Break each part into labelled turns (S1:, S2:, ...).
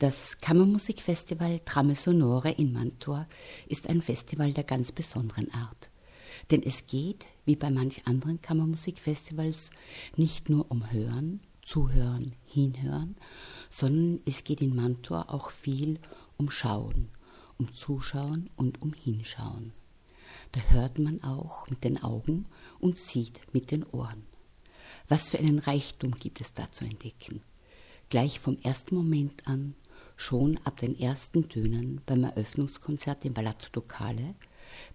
S1: Das Kammermusikfestival Trame Sonore in Mantua ist ein Festival der ganz besonderen Art. Denn es geht, wie bei manch anderen Kammermusikfestivals, nicht nur um Hören, Zuhören, Hinhören, sondern es geht in Mantua auch viel um Schauen, um Zuschauen und um Hinschauen. Da hört man auch mit den Augen und sieht mit den Ohren. Was für einen Reichtum gibt es da zu entdecken? Gleich vom ersten Moment an, schon ab den ersten Tönen beim Eröffnungskonzert im Palazzo Ducale,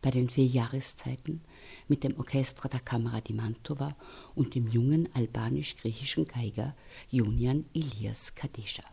S1: bei den vier Jahreszeiten mit dem Orchestra da Camera di Mantova und dem jungen albanisch-griechischen Geiger Junian Ilias Kadesha.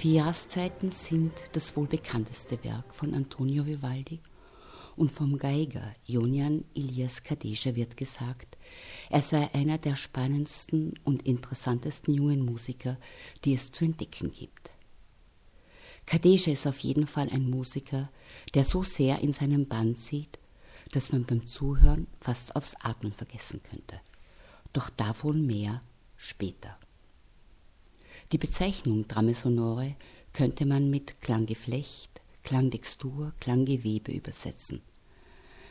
S1: Vier Jahreszeiten sind das wohl bekannteste Werk von Antonio Vivaldi und vom Geiger Jonian Ilias Kadesha wird gesagt, er sei einer der spannendsten und interessantesten jungen Musiker, die es zu entdecken gibt. Kadesha ist auf jeden Fall ein Musiker, der so sehr in seinem Band sieht, dass man beim Zuhören fast aufs Atmen vergessen könnte. Doch davon mehr später. Die Bezeichnung Drame sonore könnte man mit Klanggeflecht, Klangtextur, Klanggewebe übersetzen.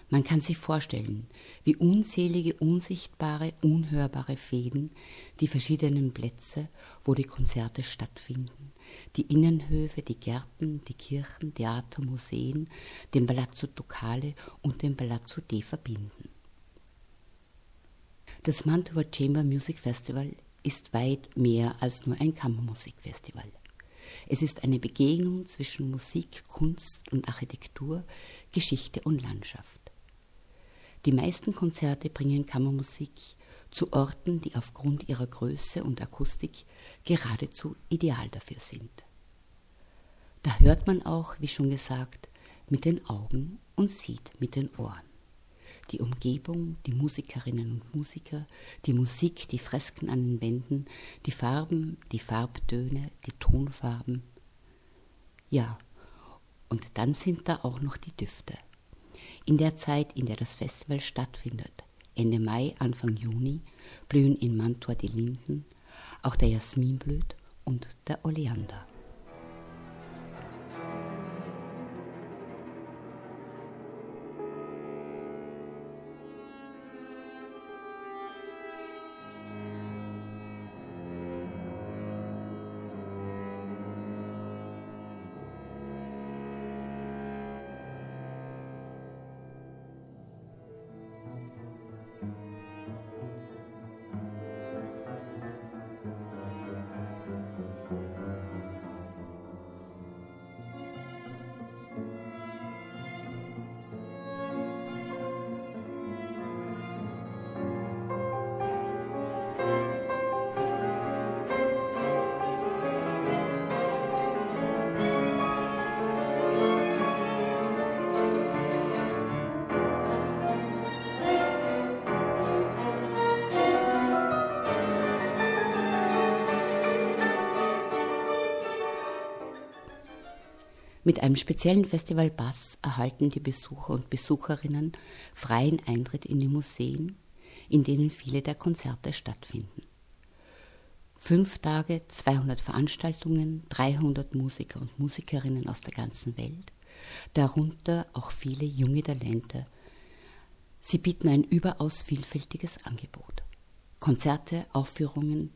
S1: Man kann sich vorstellen, wie unzählige unsichtbare, unhörbare Fäden die verschiedenen Plätze, wo die Konzerte stattfinden, die Innenhöfe, die Gärten, die Kirchen, Theater, Museen, den Palazzo Ducale und den Palazzo D verbinden. Das Mantua Chamber Music Festival ist weit mehr als nur ein Kammermusikfestival. Es ist eine Begegnung zwischen Musik, Kunst und Architektur, Geschichte und Landschaft. Die meisten Konzerte bringen Kammermusik zu Orten, die aufgrund ihrer Größe und Akustik geradezu ideal dafür sind. Da hört man auch, wie schon gesagt, mit den Augen und sieht mit den Ohren die Umgebung, die Musikerinnen und Musiker, die Musik, die Fresken an den Wänden, die Farben, die Farbtöne, die Tonfarben. Ja, und dann sind da auch noch die Düfte. In der Zeit, in der das Festival stattfindet, Ende Mai, Anfang Juni, blühen in Mantua die Linden, auch der Jasmin blüht und der Oleander. Mit einem speziellen Festivalpass erhalten die Besucher und Besucherinnen freien Eintritt in die Museen, in denen viele der Konzerte stattfinden. Fünf Tage, 200 Veranstaltungen, 300 Musiker und Musikerinnen aus der ganzen Welt, darunter auch viele junge Talente. Sie bieten ein überaus vielfältiges Angebot. Konzerte, Aufführungen,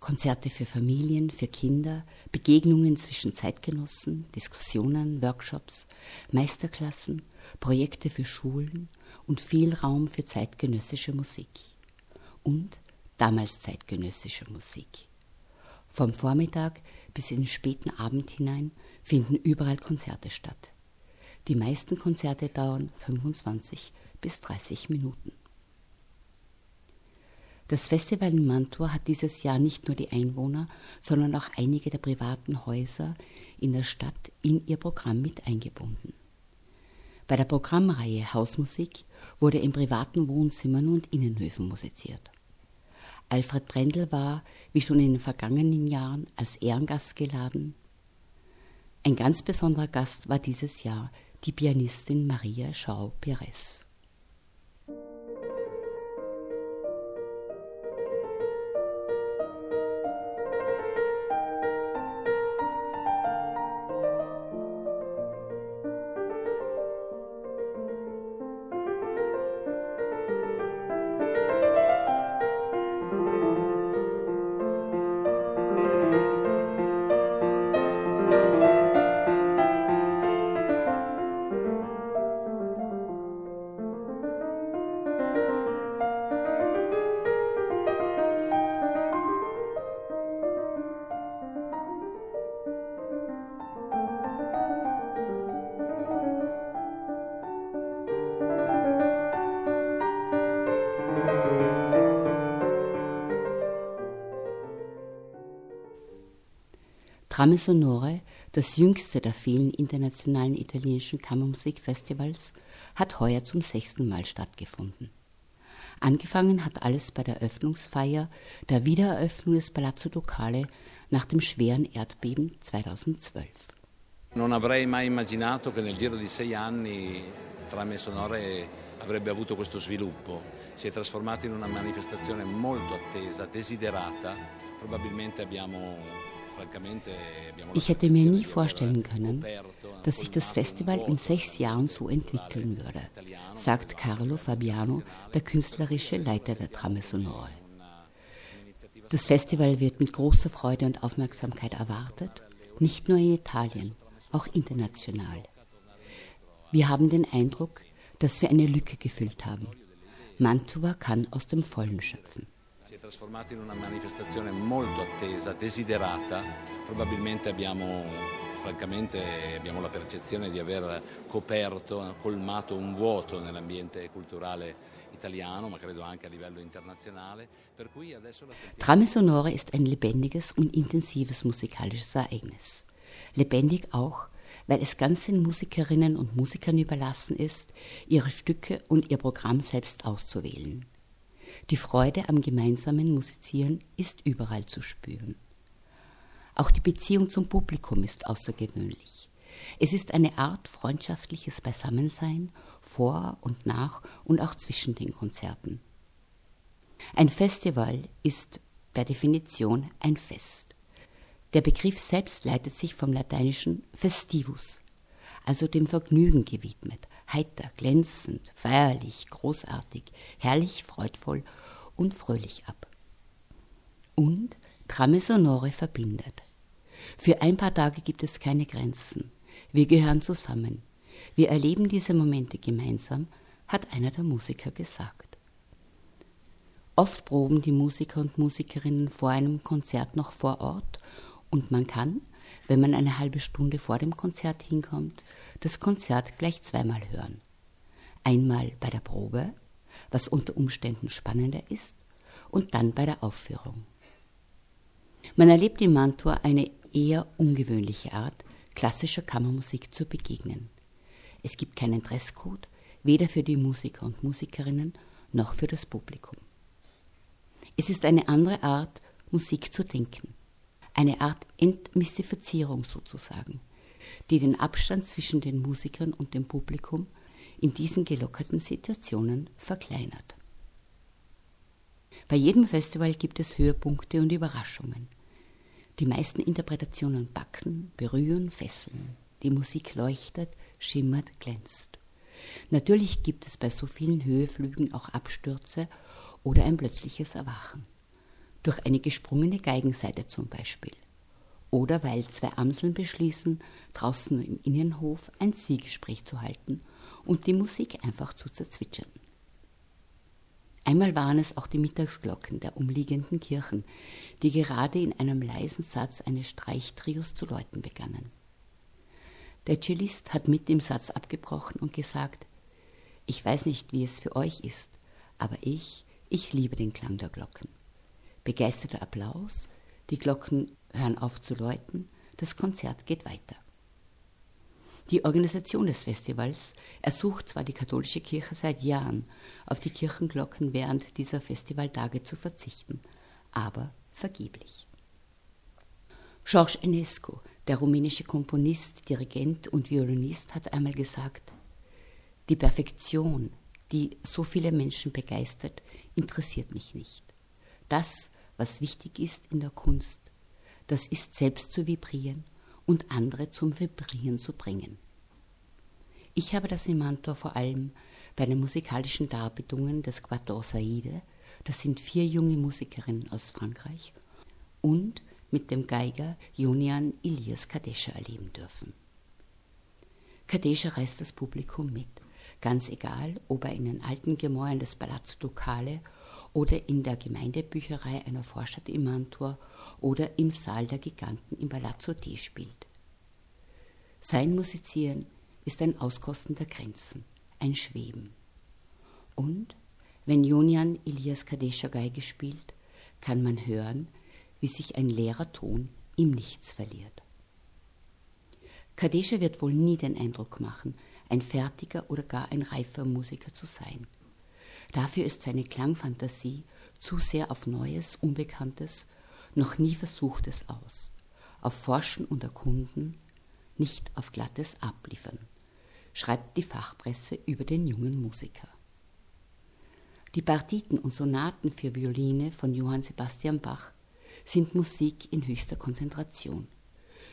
S1: Konzerte für Familien, für Kinder, Begegnungen zwischen Zeitgenossen, Diskussionen, Workshops, Meisterklassen, Projekte für Schulen und viel Raum für zeitgenössische Musik. Und damals zeitgenössische Musik. Vom Vormittag bis in den späten Abend hinein finden überall Konzerte statt. Die meisten Konzerte dauern 25 bis 30 Minuten. Das Festival in Mantua hat dieses Jahr nicht nur die Einwohner, sondern auch einige der privaten Häuser in der Stadt in ihr Programm mit eingebunden. Bei der Programmreihe Hausmusik wurde in privaten Wohnzimmern und Innenhöfen musiziert. Alfred Brendel war, wie schon in den vergangenen Jahren, als Ehrengast geladen. Ein ganz besonderer Gast war dieses Jahr die Pianistin Maria Schau Trame Sonore, das jüngste der vielen internationalen italienischen Kammermusikfestivals, hat heuer zum sechsten Mal stattgefunden. Angefangen hat alles bei der Eröffnungsfeier der Wiedereröffnung des Palazzo Ducale nach dem schweren Erdbeben 2012.
S2: Non avrei mai immaginato che nel giro di sei anni Trame Sonore avrebbe avuto questo sviluppo. Si è trasformato in una manifestazione molto attesa, desiderata. Probabilmente abbiamo
S1: ich hätte mir nie vorstellen können, dass sich das Festival in sechs Jahren so entwickeln würde, sagt Carlo Fabiano, der künstlerische Leiter der Trame Sonore. Das Festival wird mit großer Freude und Aufmerksamkeit erwartet, nicht nur in Italien, auch international. Wir haben den Eindruck, dass wir eine Lücke gefüllt haben. Mantua kann aus dem Vollen schöpfen
S2: si è trasformato in una manifestazione molto attesa, desiderata. Probabilmente abbiamo, francamente, abbiamo la percezione di aver coperto, colmato un vuoto nell'ambiente culturale italiano, ma credo anche a livello internazionale. Per cui adesso la sentiamo.
S1: Trame Sonore ist ein lebendiges und intensives musikalisches Ereignis. Lebendig auch, weil es ganz den Musikerinnen und Musikern überlassen ist, ihre Stücke und ihr Programm selbst auszuwählen. Die Freude am gemeinsamen Musizieren ist überall zu spüren. Auch die Beziehung zum Publikum ist außergewöhnlich. Es ist eine Art freundschaftliches Beisammensein vor und nach und auch zwischen den Konzerten. Ein Festival ist per Definition ein Fest. Der Begriff selbst leitet sich vom lateinischen festivus, also dem Vergnügen gewidmet, heiter, glänzend, feierlich, großartig, herrlich, freudvoll und fröhlich ab. Und Trame Sonore verbindet. Für ein paar Tage gibt es keine Grenzen. Wir gehören zusammen. Wir erleben diese Momente gemeinsam, hat einer der Musiker gesagt. Oft proben die Musiker und Musikerinnen vor einem Konzert noch vor Ort und man kann, wenn man eine halbe Stunde vor dem Konzert hinkommt, das Konzert gleich zweimal hören. Einmal bei der Probe, was unter Umständen spannender ist, und dann bei der Aufführung. Man erlebt in Mantua eine eher ungewöhnliche Art, klassischer Kammermusik zu begegnen. Es gibt keinen Dresscode, weder für die Musiker und Musikerinnen noch für das Publikum. Es ist eine andere Art, Musik zu denken eine Art Entmystifizierung sozusagen, die den Abstand zwischen den Musikern und dem Publikum in diesen gelockerten Situationen verkleinert. Bei jedem Festival gibt es Höhepunkte und Überraschungen. Die meisten Interpretationen backen, berühren, fesseln. Die Musik leuchtet, schimmert, glänzt. Natürlich gibt es bei so vielen Höheflügen auch Abstürze oder ein plötzliches Erwachen. Durch eine gesprungene Geigenseite zum Beispiel. Oder weil zwei Amseln beschließen, draußen im Innenhof ein Zwiegespräch zu halten und die Musik einfach zu zerzwitschern. Einmal waren es auch die Mittagsglocken der umliegenden Kirchen, die gerade in einem leisen Satz eines Streichtrios zu läuten begannen. Der Cellist hat mit dem Satz abgebrochen und gesagt, ich weiß nicht, wie es für euch ist, aber ich, ich liebe den Klang der Glocken. Begeisterter Applaus, die Glocken hören auf zu läuten, das Konzert geht weiter. Die Organisation des Festivals ersucht zwar die katholische Kirche seit Jahren, auf die Kirchenglocken während dieser Festivaltage zu verzichten, aber vergeblich. George Enescu, der rumänische Komponist, Dirigent und Violinist, hat einmal gesagt, die Perfektion, die so viele Menschen begeistert, interessiert mich nicht. Das, was wichtig ist in der Kunst, das ist selbst zu vibrieren und andere zum Vibrieren zu bringen. Ich habe das in Mantua vor allem bei den musikalischen Darbietungen des Quator Saide, das sind vier junge Musikerinnen aus Frankreich, und mit dem Geiger Jonian Ilias Kadesha erleben dürfen. Kadesha reißt das Publikum mit, ganz egal, ob er in den alten Gemäuern des Palazzo Ducale oder in der Gemeindebücherei einer Vorstadt in Mantua oder im Saal der Giganten im Palazzo D spielt. Sein Musizieren ist ein Auskosten der Grenzen, ein Schweben. Und wenn Jonian Elias Kadesha Geige spielt, kann man hören, wie sich ein leerer Ton im Nichts verliert. Kadesha wird wohl nie den Eindruck machen, ein fertiger oder gar ein reifer Musiker zu sein. Dafür ist seine Klangfantasie zu sehr auf Neues, Unbekanntes, noch nie Versuchtes aus, auf Forschen und Erkunden, nicht auf glattes Abliefern, schreibt die Fachpresse über den jungen Musiker. Die Partiten und Sonaten für Violine von Johann Sebastian Bach sind Musik in höchster Konzentration.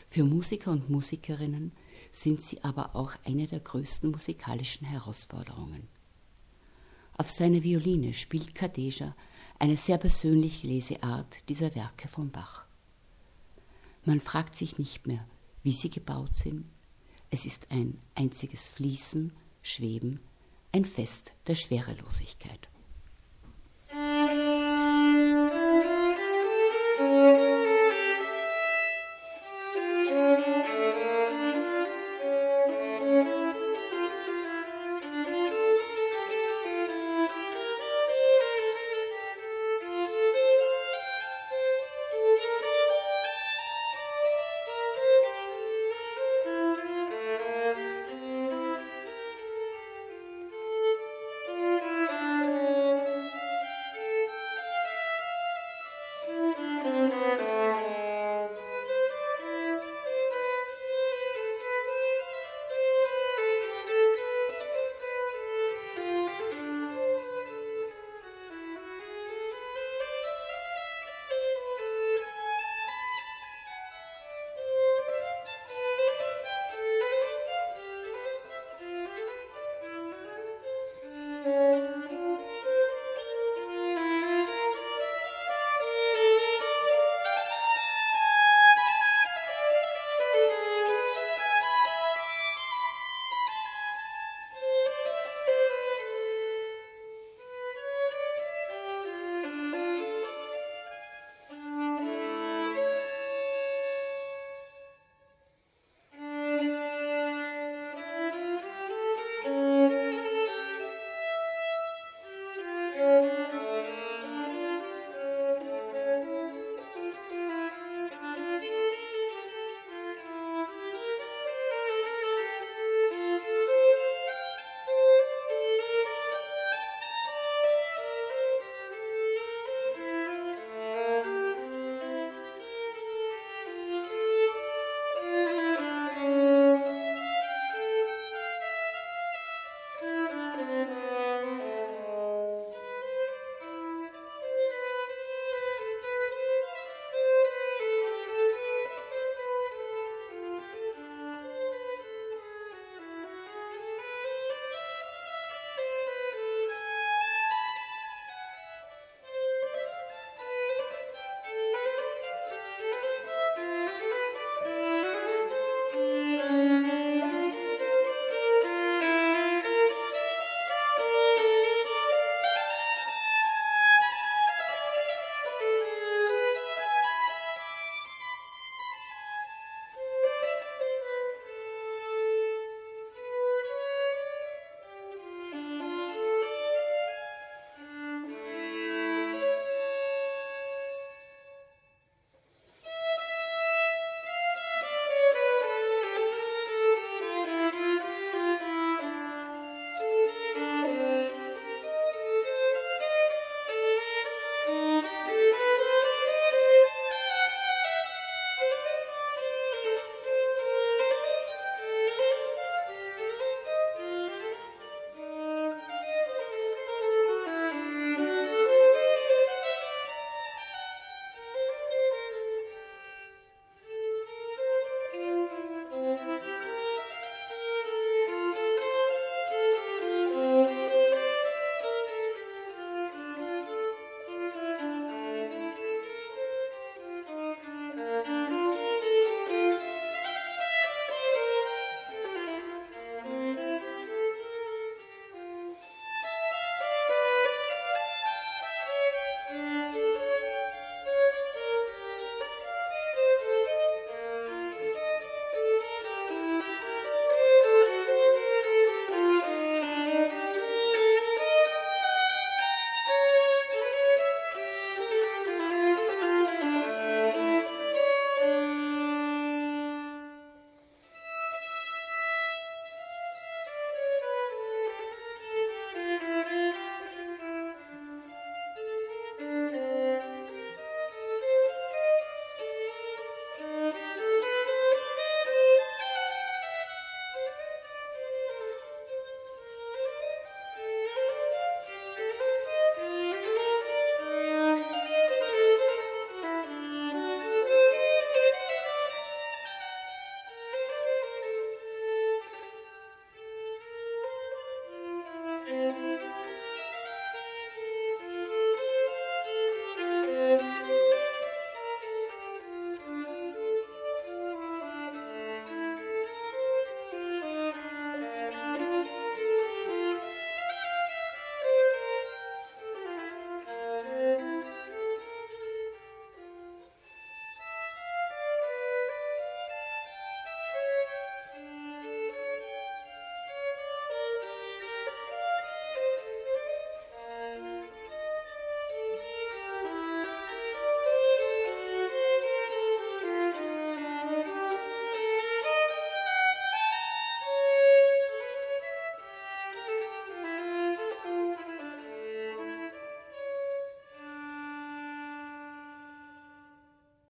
S1: Für Musiker und Musikerinnen sind sie aber auch eine der größten musikalischen Herausforderungen. Auf seiner Violine spielt Kadesha eine sehr persönliche Leseart dieser Werke von Bach. Man fragt sich nicht mehr, wie sie gebaut sind. Es ist ein einziges Fließen, Schweben, ein Fest der Schwerelosigkeit.